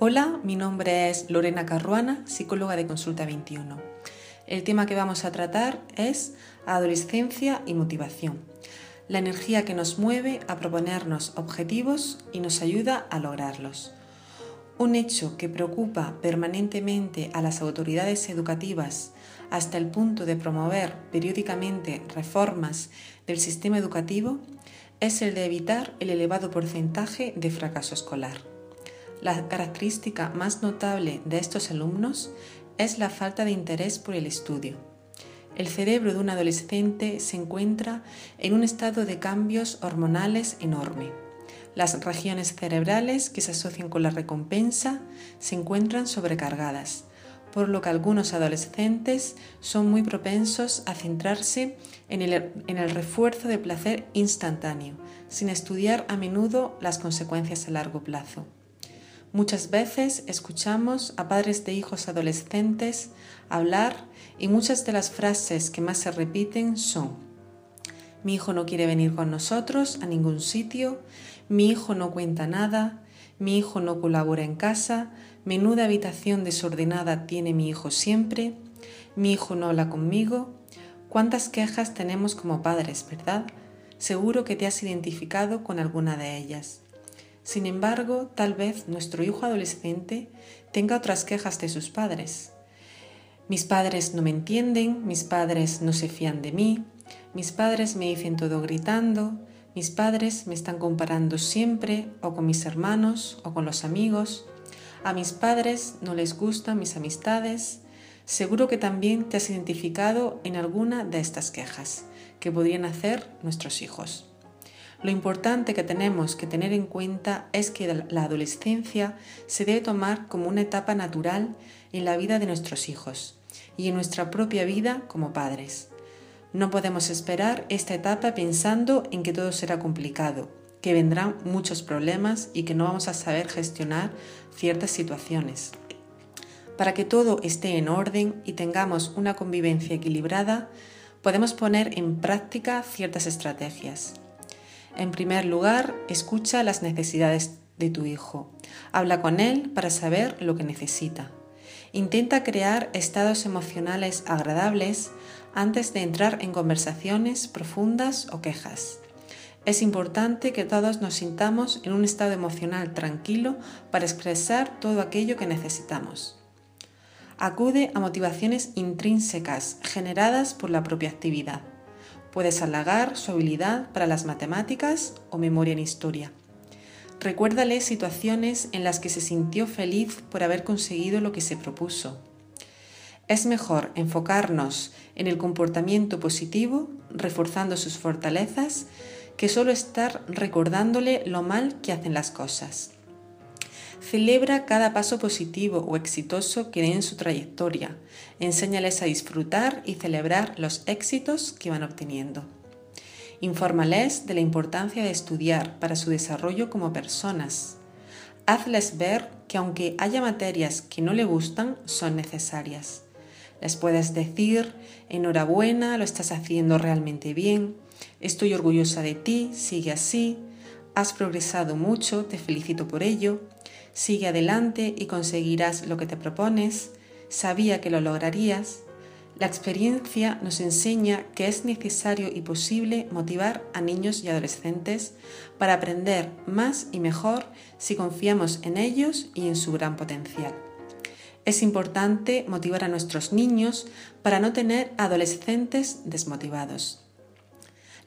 Hola, mi nombre es Lorena Carruana, psicóloga de Consulta 21. El tema que vamos a tratar es adolescencia y motivación, la energía que nos mueve a proponernos objetivos y nos ayuda a lograrlos. Un hecho que preocupa permanentemente a las autoridades educativas hasta el punto de promover periódicamente reformas del sistema educativo es el de evitar el elevado porcentaje de fracaso escolar. La característica más notable de estos alumnos es la falta de interés por el estudio. El cerebro de un adolescente se encuentra en un estado de cambios hormonales enorme. Las regiones cerebrales que se asocian con la recompensa se encuentran sobrecargadas, por lo que algunos adolescentes son muy propensos a centrarse en el, refuerzo de placer instantáneo, sin estudiar a menudo las consecuencias a largo plazo. Muchas veces escuchamos a padres de hijos adolescentes hablar y muchas de las frases que más se repiten son mi hijo no quiere venir con nosotros a ningún sitio, mi hijo no cuenta nada, mi hijo no colabora en casa, menuda habitación desordenada tiene mi hijo siempre, mi hijo no habla conmigo. ¿Cuántas quejas tenemos como padres, verdad? Seguro que te has identificado con alguna de ellas. Sin embargo, tal vez nuestro hijo adolescente tenga otras quejas de sus padres. Mis padres no me entienden, mis padres no se fían de mí, mis padres me dicen todo gritando, mis padres me están comparando siempre o con mis hermanos o con los amigos, a mis padres no les gustan mis amistades. Seguro que también te has identificado en alguna de estas quejas que podrían hacer nuestros hijos. Lo importante que tenemos que tener en cuenta es que la adolescencia se debe tomar como una etapa natural en la vida de nuestros hijos y en nuestra propia vida como padres. No podemos esperar esta etapa pensando en que todo será complicado, que vendrán muchos problemas y que no vamos a saber gestionar ciertas situaciones. Para que todo esté en orden y tengamos una convivencia equilibrada, podemos poner en práctica ciertas estrategias. En primer lugar, escucha las necesidades de tu hijo. Habla con él para saber lo que necesita. Intenta crear estados emocionales agradables antes de entrar en conversaciones profundas o quejas. Es importante que todos nos sintamos en un estado emocional tranquilo para expresar todo aquello que necesitamos. Acude a motivaciones intrínsecas generadas por la propia actividad. Puedes halagar su habilidad para las matemáticas o memoria en historia. Recuérdale situaciones en las que se sintió feliz por haber conseguido lo que se propuso. Es mejor enfocarnos en el comportamiento positivo, reforzando sus fortalezas, que solo estar recordándole lo mal que hacen las cosas. Celebra cada paso positivo o exitoso que dé en su trayectoria. Enséñales a disfrutar y celebrar los éxitos que van obteniendo. Infórmales de la importancia de estudiar para su desarrollo como personas. Hazles ver que aunque haya materias que no le gustan, son necesarias. Les puedes decir, enhorabuena, lo estás haciendo realmente bien, estoy orgullosa de ti, sigue así, has progresado mucho, te felicito por ello. Sigue adelante y conseguirás lo que te propones. Sabía que lo lograrías. La experiencia nos enseña que es necesario y posible motivar a niños y adolescentes para aprender más y mejor si confiamos en ellos y en su gran potencial. Es importante motivar a nuestros niños para no tener adolescentes desmotivados.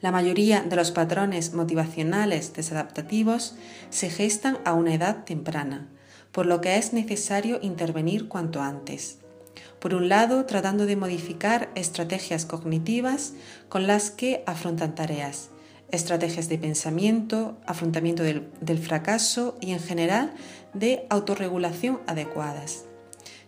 La mayoría de los patrones motivacionales desadaptativos se gestan a una edad temprana, por lo que es necesario intervenir cuanto antes. Por un lado, tratando de modificar estrategias cognitivas con las que afrontan tareas, estrategias de pensamiento, afrontamiento del, fracaso y en general de autorregulación adecuadas.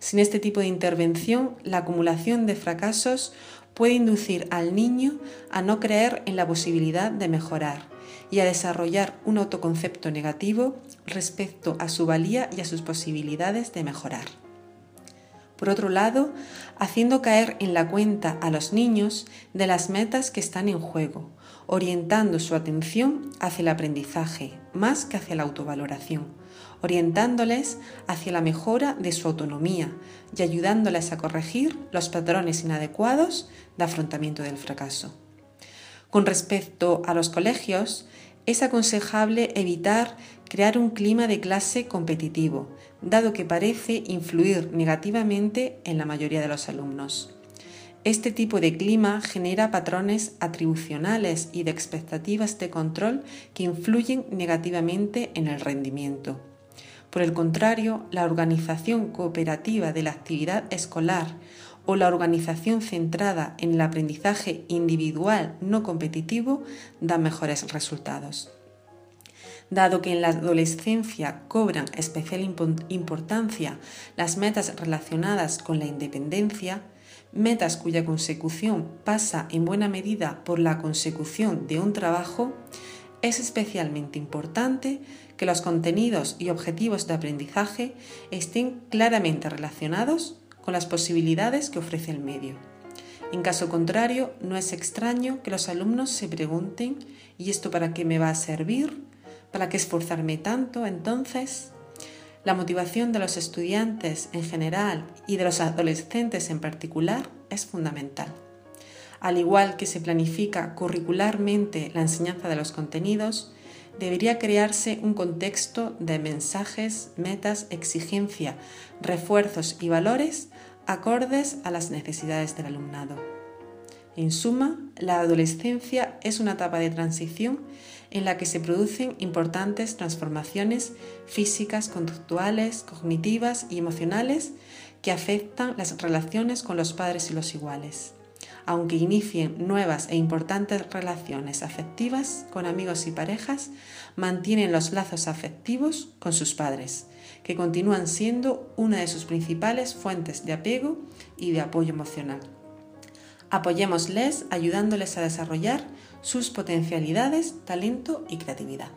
Sin este tipo de intervención, la acumulación de fracasos puede inducir al niño a no creer en la posibilidad de mejorar y a desarrollar un autoconcepto negativo respecto a su valía y a sus posibilidades de mejorar. Por otro lado, haciendo caer en la cuenta a los niños de las metas que están en juego, orientando su atención hacia el aprendizaje más que hacia la autovaloración, orientándoles hacia la mejora de su autonomía y ayudándoles a corregir los patrones inadecuados de afrontamiento del fracaso. Con respecto a los colegios, es aconsejable evitar crear un clima de clase competitivo, dado que parece influir negativamente en la mayoría de los alumnos. Este tipo de clima genera patrones atribucionales y de expectativas de control que influyen negativamente en el rendimiento. Por el contrario, la organización cooperativa de la actividad escolar o la organización centrada en el aprendizaje individual no competitivo da mejores resultados. Dado que en la adolescencia cobran especial importancia las metas relacionadas con la independencia, metas cuya consecución pasa en buena medida por la consecución de un trabajo, es especialmente importante que los contenidos y objetivos de aprendizaje estén claramente relacionados con las posibilidades que ofrece el medio. En caso contrario, no es extraño que los alumnos se pregunten ¿y esto para qué me va a servir? ¿Para qué esforzarme tanto entonces? La motivación de los estudiantes en general y de los adolescentes en particular es fundamental. Al igual que se planifica curricularmente la enseñanza de los contenidos, debería crearse un contexto de mensajes, metas, exigencia, refuerzos y valores acordes a las necesidades del alumnado. En suma, la adolescencia es una etapa de transición en la que se producen importantes transformaciones físicas, conductuales, cognitivas y emocionales que afectan las relaciones con los padres y los iguales. Aunque inicien nuevas e importantes relaciones afectivas con amigos y parejas, mantienen los lazos afectivos con sus padres, que continúan siendo una de sus principales fuentes de apego y de apoyo emocional. Apoyémosles ayudándoles a desarrollar sus potencialidades, talento y creatividad.